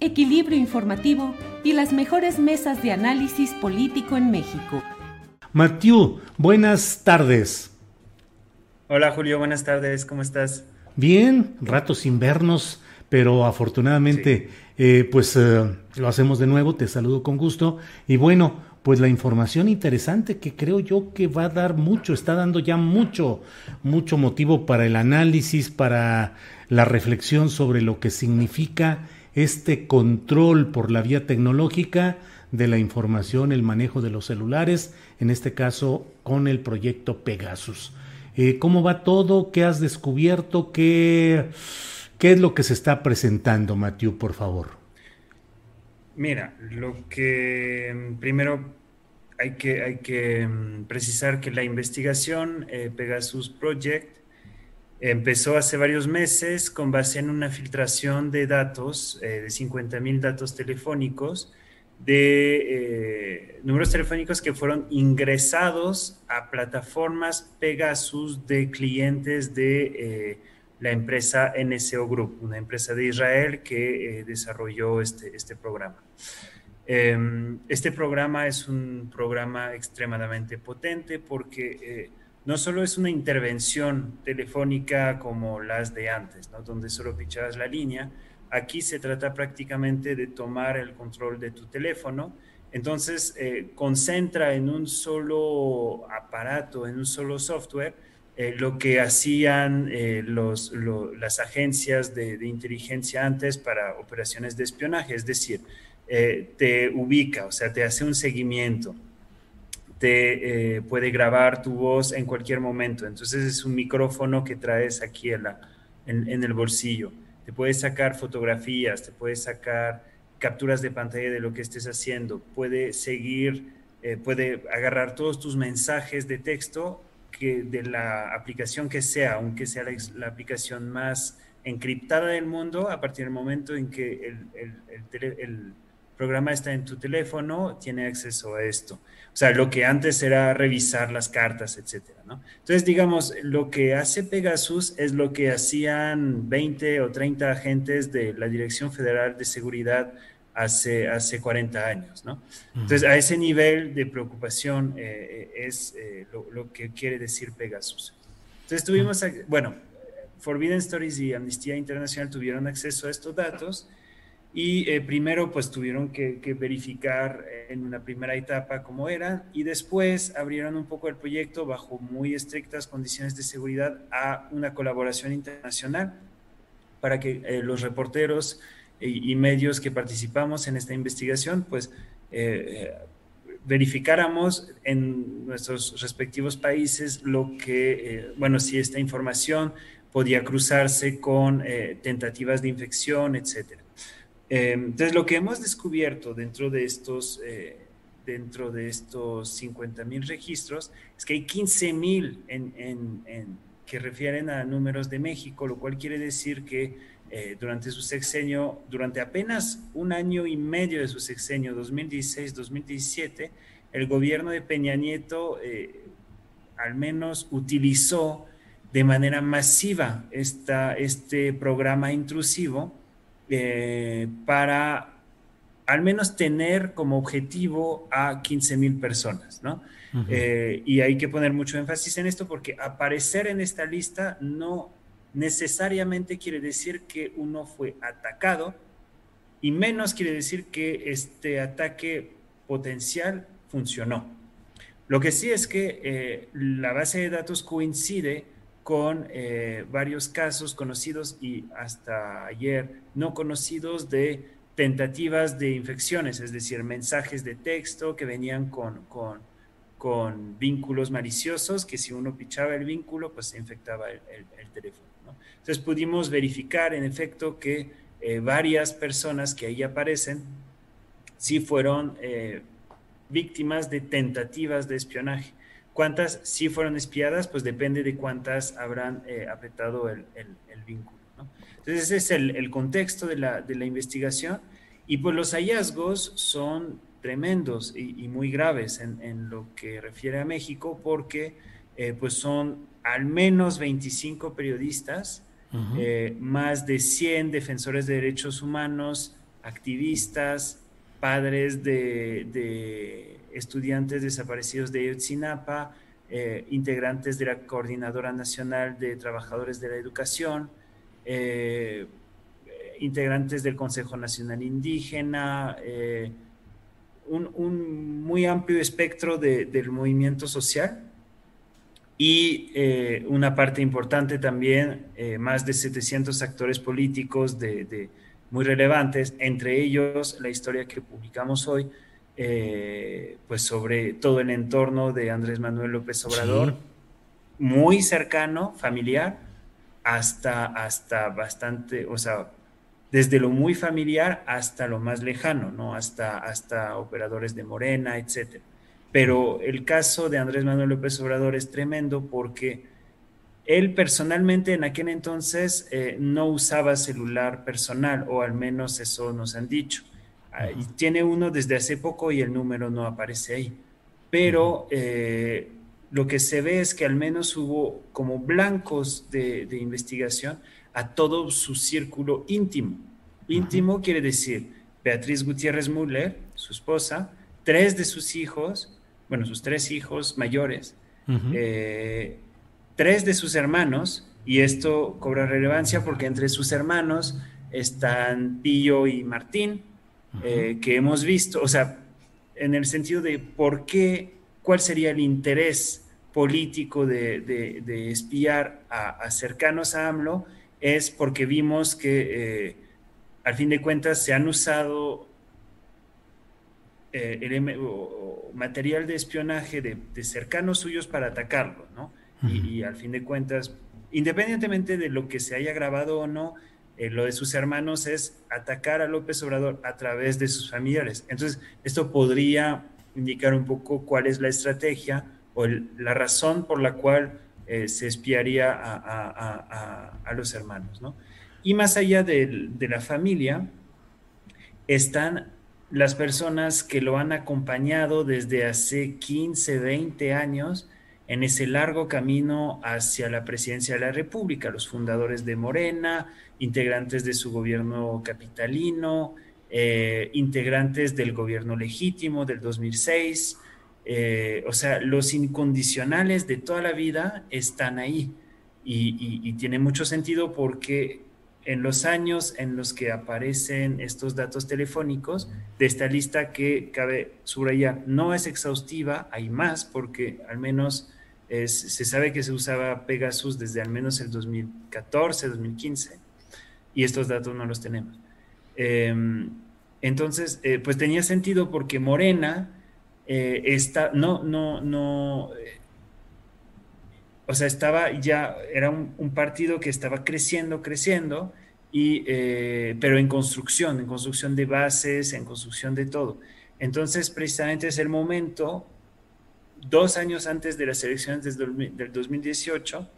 equilibrio informativo y las mejores mesas de análisis político en México. Mathieu, buenas tardes. Hola Julio, buenas tardes, ¿cómo estás? Bien, ratos sin vernos, pero afortunadamente eh, pues eh, lo hacemos de nuevo, te saludo con gusto y bueno, pues la información interesante que creo yo que va a dar mucho, está dando ya mucho, mucho motivo para el análisis, para la reflexión sobre lo que significa este control por la vía tecnológica de la información, el manejo de los celulares, en este caso con el proyecto Pegasus. Eh, ¿Cómo va todo? ¿Qué has descubierto? ¿Qué, ¿Qué es lo que se está presentando, Matthew, por favor? Mira, lo que mm, primero hay que, hay que mm, precisar que la investigación eh, Pegasus Project Empezó hace varios meses con base en una filtración de datos, eh, de 50 mil datos telefónicos, de eh, números telefónicos que fueron ingresados a plataformas Pegasus de clientes de eh, la empresa NSO Group, una empresa de Israel que desarrolló este, este programa. Em, este programa es un programa extremadamente potente porque no solo es una intervención telefónica como las de antes, donde solo pichabas la línea, aquí se trata prácticamente de tomar el control de tu teléfono, entonces eh, concentra en un solo aparato, en un solo software, eh, lo que hacían eh, las agencias de, de, inteligencia antes para operaciones de espionaje, es decir, te ubica, o sea, te hace un seguimiento te eh, puede grabar tu voz en cualquier momento. Entonces es un micrófono que traes aquí en, la, en, el bolsillo. Te puede sacar fotografías, te puede sacar capturas de pantalla de lo que estés haciendo, puede seguir, eh, puede agarrar todos tus mensajes de texto que de la aplicación que sea, aunque sea la, aplicación más encriptada del mundo, a partir del momento en que el, el, el programa está en tu teléfono, tiene acceso a esto. O sea, lo que antes era revisar las cartas, etcétera, ¿no? Entonces, digamos, lo que hace Pegasus es lo que hacían 20 o 30 agentes de la Dirección Federal de Seguridad hace, hace 40 años, ¿no? Entonces, a ese nivel de preocupación eh, es eh, lo, que quiere decir Pegasus. Entonces, tuvimos, bueno, Forbidden Stories y Amnistía Internacional tuvieron acceso a estos datos y eh, primero pues tuvieron que, verificar en una primera etapa cómo era y después abrieron un poco el proyecto bajo muy estrictas condiciones de seguridad a una colaboración internacional para que eh, los reporteros y, medios que participamos en esta investigación pues eh, verificáramos en nuestros respectivos países lo que, bueno, si esta información podía cruzarse con tentativas de infección, etcétera. Em, entonces, lo que hemos descubierto dentro de estos, eh, dentro de estos 50 mil registros es que hay 15 mil en, que refieren a números de México, lo cual quiere decir que eh, durante su sexenio, durante apenas un año y medio de su sexenio, 2016-2017, el gobierno de Peña Nieto eh, al menos utilizó de manera masiva esta, este programa intrusivo eh, para al menos tener como objetivo a 15 mil personas, ¿no? Eh, y hay que poner mucho énfasis en esto porque aparecer en esta lista no necesariamente quiere decir que uno fue atacado y menos quiere decir que este ataque potencial funcionó. Lo que sí es que eh, la base de datos coincide con eh, varios casos conocidos y hasta ayer no conocidos de tentativas de infecciones, es decir, mensajes de texto que venían con, con, vínculos maliciosos, que si uno pichaba el vínculo, pues se infectaba el, teléfono. Entonces pudimos verificar en efecto que eh, varias personas que ahí aparecen sí fueron eh, víctimas de tentativas de espionaje. ¿Cuántas sí fueron espiadas? Pues depende de cuántas habrán eh, apretado el, vínculo. Entonces ese es el, contexto de la, de la, investigación y pues los hallazgos son tremendos y, muy graves en, lo que refiere a México porque eh, pues son al menos 25 periodistas, eh, más de 100 defensores de derechos humanos, activistas, padres de, estudiantes desaparecidos de Yotzinapa, eh, integrantes de la Coordinadora Nacional de Trabajadores de la Educación, eh, integrantes del Consejo Nacional Indígena, eh, un, muy amplio espectro del movimiento social y una parte importante también, más de 700 actores políticos de muy relevantes, entre ellos la historia que publicamos hoy, eh, pues sobre todo el entorno de Andrés Manuel López Obrador, muy cercano, familiar, hasta, hasta bastante, o sea, desde lo muy familiar hasta lo más lejano, ¿no? Hasta, hasta operadores de Morena, etc. Pero el caso de Andrés Manuel López Obrador es tremendo porque él personalmente en aquel entonces eh, no usaba celular personal, o al menos eso nos han dicho. Tiene uno desde hace poco y el número no aparece ahí. Pero eh, lo que se ve es que al menos hubo como blancos de, investigación a todo su círculo íntimo. Íntimo quiere decir Beatriz Gutiérrez Müller, su esposa, tres de sus hijos, bueno, sus tres hijos mayores, tres de sus hermanos, y esto cobra relevancia porque entre sus hermanos están Pillo y Martín, eh, que hemos visto, o sea, en el sentido de por qué, cuál sería el interés político de, espiar a, cercanos a AMLO, es porque vimos que eh, al fin de cuentas se han usado eh, el, material de espionaje de, de, cercanos suyos para atacarlo, ¿no? y, al fin de cuentas, independientemente de lo que se haya grabado o no, eh, lo de sus hermanos es atacar a López Obrador a través de sus familiares. Entonces, esto podría indicar un poco cuál es la estrategia o la razón por la cual eh, se espiaría a, los hermanos. ¿no? Y más allá de, de la familia, están las personas que lo han acompañado desde hace 15, 20 años en ese largo camino hacia la presidencia de la República, los fundadores de Morena, integrantes de su gobierno capitalino, eh, integrantes del gobierno legítimo del 2006, eh, o sea, los incondicionales de toda la vida están ahí. Y, y tiene mucho sentido porque en los años en los que aparecen estos datos telefónicos de esta lista que cabe subrayar, no es exhaustiva, hay más porque al menos se sabe que se usaba Pegasus desde al menos el 2014, 2015, y estos datos no los tenemos. Em, entonces, eh, pues tenía sentido porque Morena eh, está, no, no, no, eh, o sea, estaba ya, era un, partido que estaba creciendo, creciendo, y, pero en construcción, en construcción de bases, en construcción de todo. Entonces, precisamente es el momento dos años antes de las elecciones del 2018,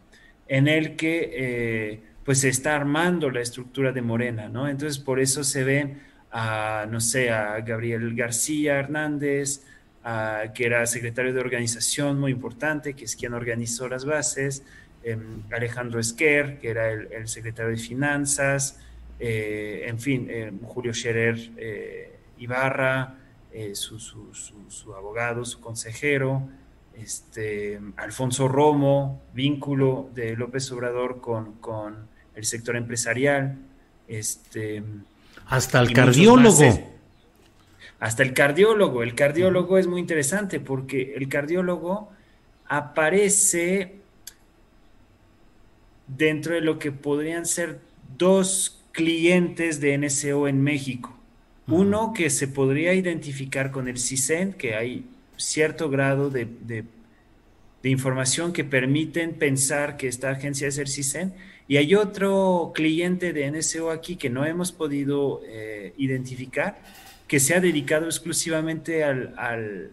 en el que eh, pues se está armando la estructura de Morena, ¿no? Entonces por eso se ven a, no sé, a Gabriel García Hernández, que era secretario de organización muy importante, que es quien organizó las bases, em, Alejandro Esquer, que era el, secretario de finanzas, eh, en fin, eh, Julio Scherer Ibarra, su, su, abogado, su consejero, este, Alfonso Romo, vínculo de López Obrador con, con el sector empresarial. Este, hasta el cardiólogo. Hasta el cardiólogo. El cardiólogo es muy interesante porque el cardiólogo aparece dentro de lo que podrían ser dos clientes de NSO en México. Uno que se podría identificar con el CISEN, que hay cierto grado de, información que permiten pensar que esta agencia es el CISEN, y hay otro cliente de NSO aquí que no hemos podido eh, identificar, que se ha dedicado exclusivamente al,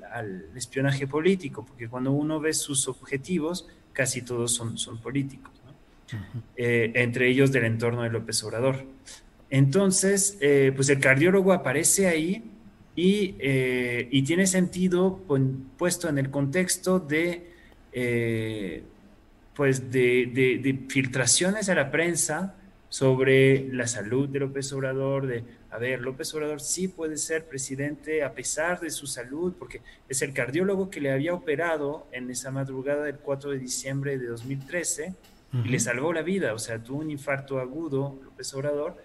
espionaje político, porque cuando uno ve sus objetivos, casi todos son, son políticos. Eh, entre ellos del entorno de López Obrador. Entonces, eh, pues el cardiólogo aparece ahí y, eh, tiene sentido puesto en el contexto de, pues de, filtraciones a la prensa sobre la salud de López Obrador, de, a ver, López Obrador sí puede ser presidente a pesar de su salud, porque es el cardiólogo que le había operado en esa madrugada del 4 de diciembre de 2013 y le salvó la vida. O sea, tuvo un infarto agudo, López Obrador,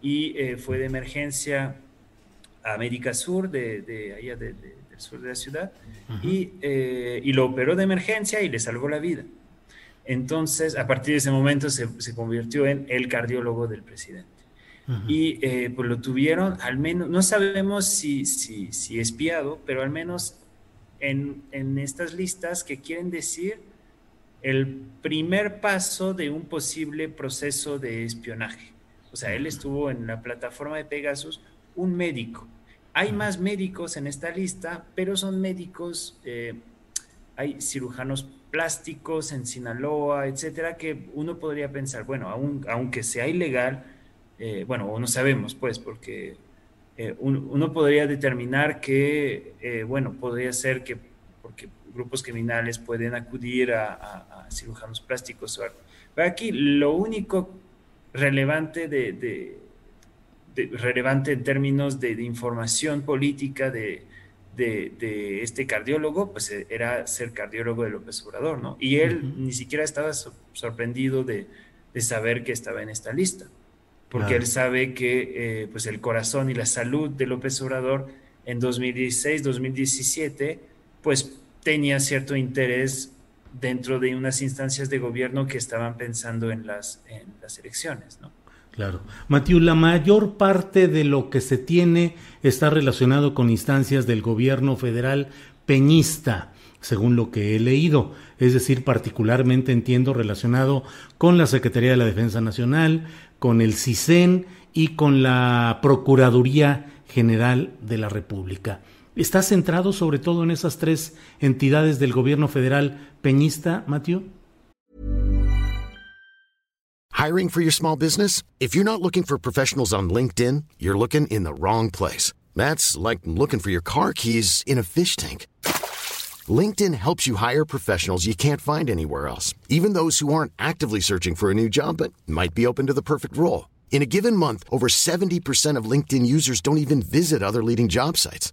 y eh, fue de emergencia a América Sur, de, allá del sur de la ciudad, eh, y, lo operó de emergencia y le salvó la vida. Entonces, a partir de ese momento se, convirtió en el cardiólogo del presidente. Y eh, pues lo tuvieron, al menos, no sabemos si, si, si espiado, pero al menos en, en estas listas que quieren decir el primer paso de un posible proceso de espionaje. Sea, él estuvo en la plataforma de Pegasus, un médico. Hay más médicos en esta lista, pero son médicos, eh, hay cirujanos plásticos en Sinaloa, etcétera, que uno podría pensar, bueno, aunque sea ilegal, eh, bueno, no sabemos, pues, porque eh, uno, podría determinar que, bueno, podría ser que, porque grupos criminales pueden acudir a, cirujanos plásticos o algo. Pero aquí lo único relevante de, relevante en términos de, información política de, este cardiólogo, pues eh, era ser cardiólogo de López Obrador, ¿no? Y él ni siquiera estaba sorprendido de, saber que estaba en esta lista, porque él sabe que eh, pues el corazón y la salud de López Obrador en 2016, 2017, pues tenía cierto interés dentro de unas instancias de gobierno que estaban pensando en las, elecciones, ¿no? Claro. Matiu, la mayor parte de lo que se tiene está relacionado con instancias del gobierno federal peñista, según lo que he leído. Es decir, particularmente entiendo relacionado con la Secretaría de la Defensa Nacional, con el CISEN y con la Procuraduría General de la República. ¿Está centrado sobre todo en esas tres entidades del gobierno federal peñista, Matthew? Hiring for your small business? If you're not looking for professionals on LinkedIn, you're looking in the wrong place. That's like looking for your car keys in a fish tank. LinkedIn helps you hire professionals you can't find anywhere else, even those who aren't actively searching for a new job but might be open to the perfect role. In a given month, over 70% of LinkedIn users don't even visit other leading job sites.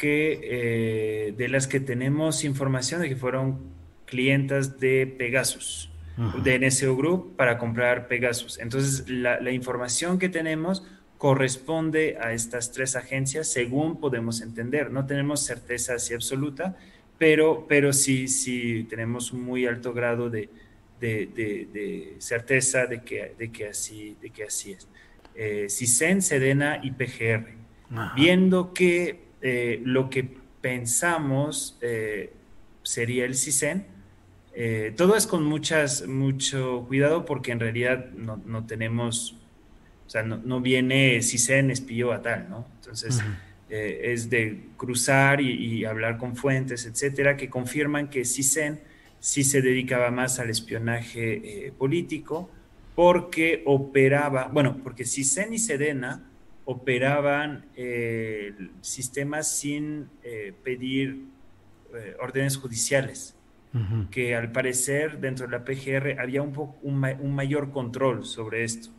que, eh, de las que tenemos información de que fueron clientas de Pegasus, de NSO Group, para comprar Pegasus. Entonces, la, información que tenemos corresponde a estas tres agencias, según podemos entender. No tenemos certeza así absoluta, pero, pero sí, sí tenemos un muy alto grado de, de, certeza de que, de, que así, de que así es. eh, CISEN, SEDENA y PGR, viendo que eh, lo que pensamos eh, sería el CISEN. todo es con muchas, mucho cuidado porque en realidad no, tenemos, o sea, no, viene CISEN espío a tal, ¿no? Entonces, es de cruzar y, hablar con fuentes, etcétera, que confirman que CISEN sí se dedicaba más al espionaje político porque operaba, bueno, porque CISEN y Sedena operaban eh, sistemas sin eh, pedir eh, órdenes judiciales, que al parecer dentro de la PGR había un, un, mayor control sobre esto,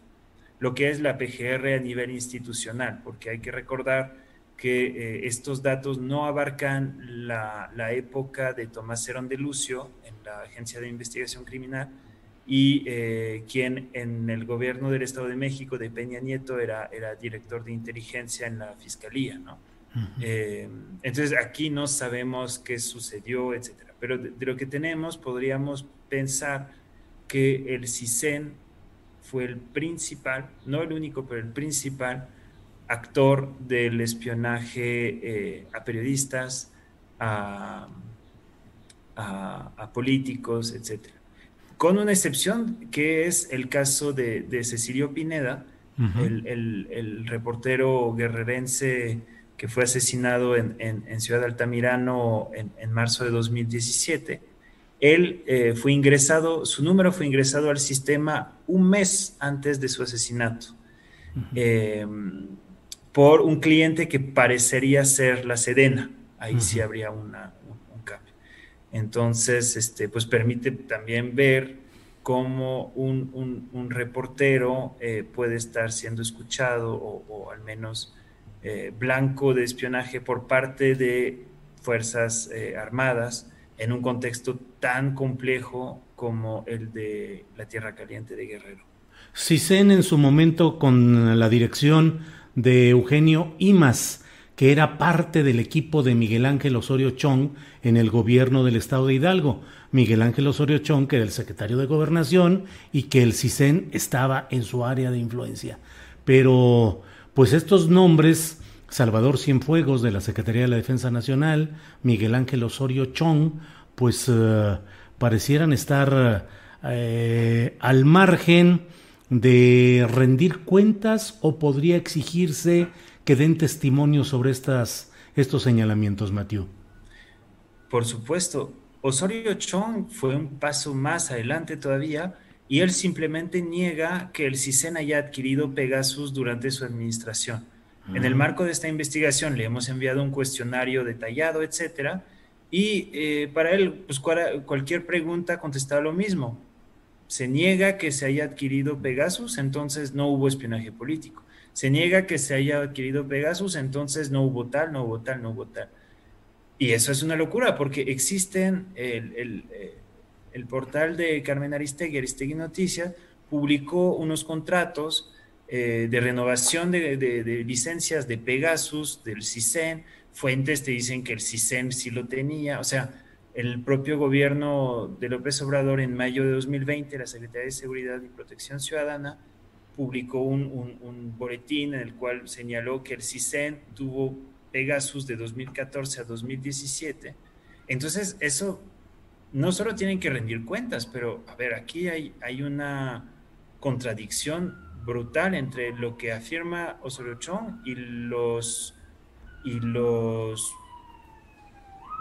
lo que es la PGR a nivel institucional, porque hay que recordar que estos datos no abarcan la, la época de Tomás Herón de Lucio en la Agencia de Investigación Criminal, y eh, quien en el gobierno del Estado de México de Peña Nieto era, era director de inteligencia en la fiscalía, ¿no? Eh, entonces aquí no sabemos qué sucedió, etcétera. Pero de, lo que tenemos podríamos pensar que el CISEN fue el principal, no el único, pero el principal actor del espionaje eh, a periodistas, a, a, a políticos, etcétera con una excepción que es el caso de, Cecilio Pineda, el, reportero guerrerense que fue asesinado en, Ciudad Altamirano en, marzo de 2017. Él eh, fue ingresado, su número fue ingresado al sistema un mes antes de su asesinato em, por un cliente que parecería ser la Sedena. Ahí sí habría una, entonces, este, pues permite también ver cómo un, reportero eh, puede estar siendo escuchado o, al menos eh, blanco de espionaje por parte de Fuerzas eh, Armadas en un contexto tan complejo como el de la Tierra Caliente de Guerrero. CISEN en su momento con la dirección de Eugenio Imas que era parte del equipo de Miguel Ángel Osorio Chong en el gobierno del estado de Hidalgo. Miguel Ángel Osorio Chong, que era el secretario de Gobernación y que el CISEN estaba en su área de influencia. Pero, pues estos nombres, Salvador Cienfuegos de la Secretaría de la Defensa Nacional, Miguel Ángel Osorio Chong, pues eh, parecieran estar eh, al margen de rendir cuentas o podría exigirse que den testimonio sobre estas, estos señalamientos, Matthew. Por supuesto, Osorio Chong fue un paso más adelante todavía y él simplemente niega que el CISEN haya adquirido Pegasus durante su administración. En el marco de esta investigación le hemos enviado un cuestionario detallado, etcétera, y eh, para él, pues cualquier pregunta contestaba lo mismo. Se niega que se haya adquirido Pegasus, entonces no hubo espionaje político se niega que se haya adquirido Pegasus, entonces no hubo tal, no hubo tal, no hubo tal. Y eso es una locura, porque existen el, el, eh, portal de Carmen Aristegui, Aristegui Noticias, publicó unos contratos eh, de renovación de, de, licencias de Pegasus, del CISEN, fuentes te dicen que el CISEN sí lo tenía, o sea, el propio gobierno de López Obrador en mayo de 2020, la Secretaría de Seguridad y Protección Ciudadana, publicó un, boletín en el cual señaló que el CISEN tuvo Pegasus de 2014 a 2017. Entonces, eso no solo tienen que rendir cuentas, pero a ver, aquí hay, hay una contradicción brutal entre lo que afirma Osorio Chong y los y los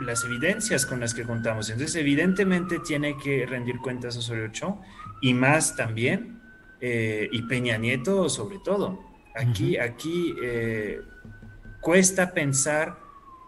las evidencias con las que contamos. Entonces, evidentemente tiene que rendir cuentas Osorio Chong y más también eh, y Peña Nieto sobre todo. Aquí, aquí eh, cuesta pensar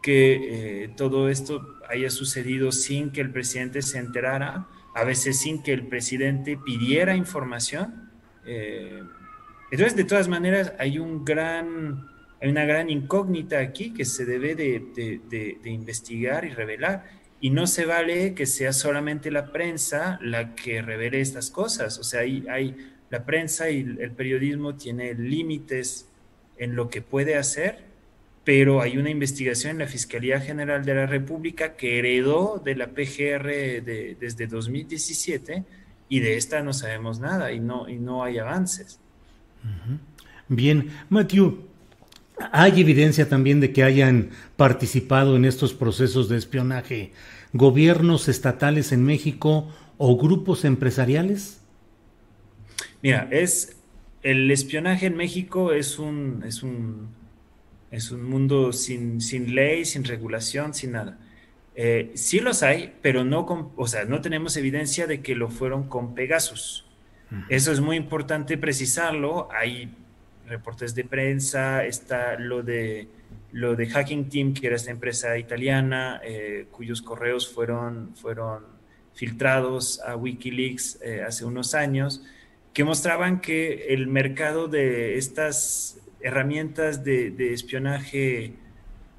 que eh, todo esto haya sucedido sin que el presidente se enterara, a veces sin que el presidente pidiera información. entonces, de todas maneras, hay un gran, hay una gran incógnita aquí que se debe de, de investigar y revelar. Y no se vale que sea solamente la prensa la que revele estas cosas. O sea, hay, hay la prensa y el periodismo tiene límites en lo que puede hacer, pero hay una investigación en la Fiscalía General de la República que heredó de la PGR desde 2017 y de esta no sabemos nada y no, y no hay avances. Bien, Matthew, hay evidencia también de que hayan participado en estos procesos de espionaje gobiernos estatales en México o grupos empresariales. Mira, es el espionaje en México es un, es un, es un mundo sin, sin ley, sin regulación, sin nada. Eh, sí los hay, pero no, con, o sea, no tenemos evidencia de que lo fueron con Pegasus. Eso es muy importante precisarlo. Hay reportes de prensa, está lo de lo de Hacking Team, que era esta empresa italiana, eh, cuyos correos fueron, fueron filtrados a Wikileaks eh, hace unos años, que mostraban que el mercado de estas herramientas de, espionaje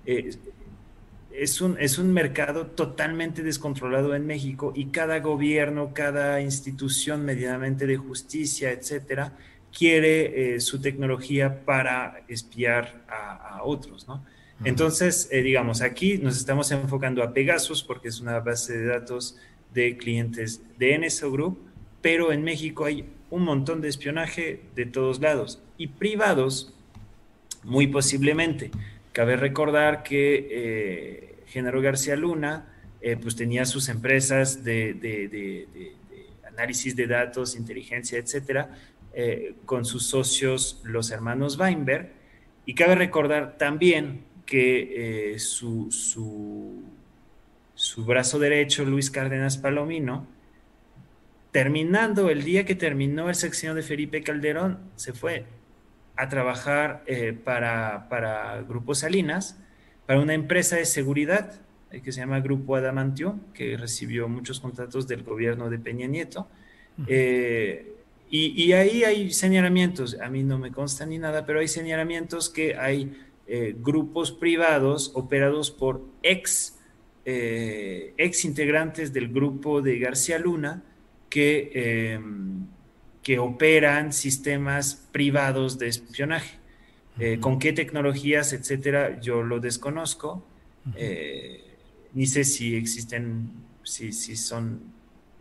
es un, es un mercado totalmente descontrolado en México y cada gobierno, cada institución medianamente de justicia, etcétera, quiere eh, su tecnología para espiar a, otros, ¿no? Entonces, eh, digamos, aquí nos estamos enfocando a Pegasus porque es una base de datos de clientes de NSO Group, pero en México hay un montón de espionaje de todos lados y privados, muy posiblemente. Cabe recordar que eh, García Luna eh, pues tenía sus empresas de, análisis de datos, inteligencia, etcétera, eh, con sus socios, los hermanos Weinberg. Y cabe recordar también que su, su, su brazo derecho, Luis Cárdenas Palomino, terminando el día que terminó el sección de Felipe Calderón, se fue a trabajar eh, para, para, Grupo Salinas, para una empresa de seguridad eh, que se llama Grupo Adamantio, que recibió muchos contratos del gobierno de Peña Nieto. Eh, y, y, ahí hay señalamientos, a mí no me consta ni nada, pero hay señalamientos que hay grupos privados operados por ex, ex integrantes del grupo de García Luna que que operan sistemas privados de espionaje. Eh, ¿Con qué tecnologías, etcétera? Yo lo desconozco. Eh, ni sé si existen, si, si son,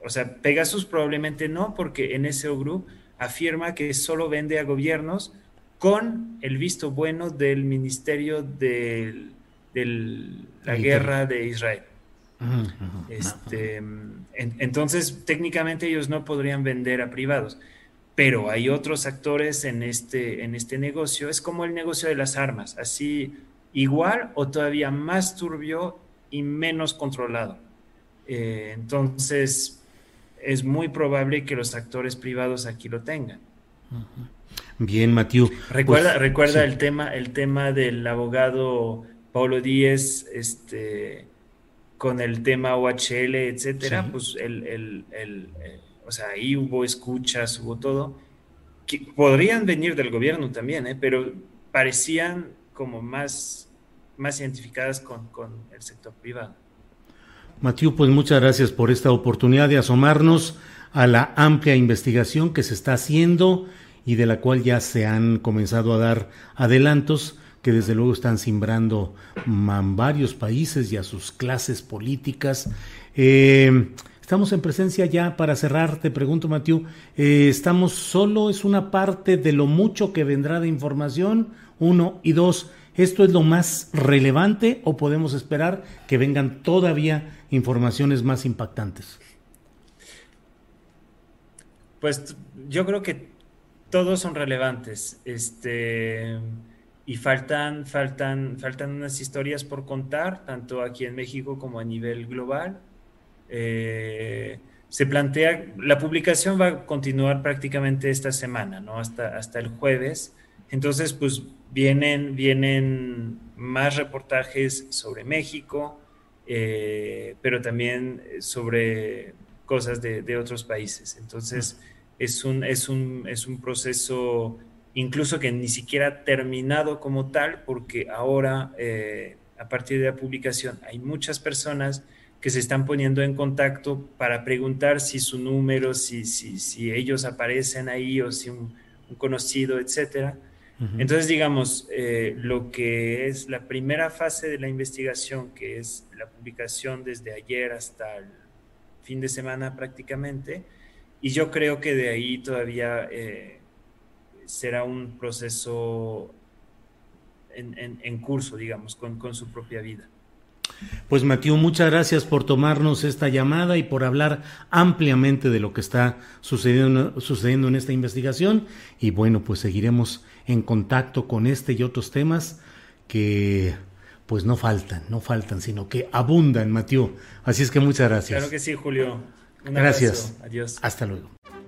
o sea, Pegasus probablemente no, porque NSO Group afirma que solo vende a gobiernos con el visto bueno del Ministerio de la Guerra de Israel. Este, entonces, técnicamente ellos no podrían vender a privados pero hay otros actores en este, en este negocio. Es como el negocio de las armas, así igual o todavía más turbio y menos controlado. Eh, entonces, es muy probable que los actores privados aquí lo tengan. Bien, Matiu. Recuerda, pues, recuerda el tema, el tema del abogado Paulo Díez, este, con el tema OHL, etcétera. Pues el, el, el o sea, ahí hubo escuchas, hubo todo, que podrían venir del gobierno también, ¿eh? pero parecían como más, más identificadas con, con el sector privado. Matiu, pues muchas gracias por esta oportunidad de asomarnos a la amplia investigación que se está haciendo y de la cual ya se han comenzado a dar adelantos que desde luego están simbrando varios países y a sus clases políticas. Eh, Estamos en presencia ya para cerrar, te pregunto, Matiu, eh, ¿estamos solo? ¿Es una parte de lo mucho que vendrá de información? Uno y dos, ¿esto es lo más relevante o podemos esperar que vengan todavía informaciones más impactantes? Pues yo creo que todos son relevantes. Este y faltan, faltan, faltan unas historias por contar, tanto aquí en México como a nivel global. Eh, se plantea, la publicación va a continuar prácticamente esta semana, ¿no? Hasta, hasta el jueves. Entonces, pues vienen, vienen más reportajes sobre México, eh, pero también sobre cosas de, otros países. Entonces, es un, es, un, es un proceso incluso que ni siquiera terminado como tal, porque ahora, eh, a partir de la publicación, hay muchas personas que se están poniendo en contacto para preguntar si su número, si, si, si ellos aparecen ahí o si un, conocido, etcétera. Entonces, digamos, eh, lo que es la primera fase de la investigación, que es la publicación desde ayer hasta el fin de semana prácticamente, y yo creo que de ahí todavía eh, será un proceso en, curso, digamos, con, con su propia vida. Pues Matías, muchas gracias por tomarnos esta llamada y por hablar ampliamente de lo que está sucediendo, sucediendo en esta investigación. Y bueno, pues seguiremos en contacto con este y otros temas que pues no faltan, no faltan, sino que abundan, Matías. Así es que muchas gracias. Claro que sí, Julio. gracias. Adiós. Hasta luego.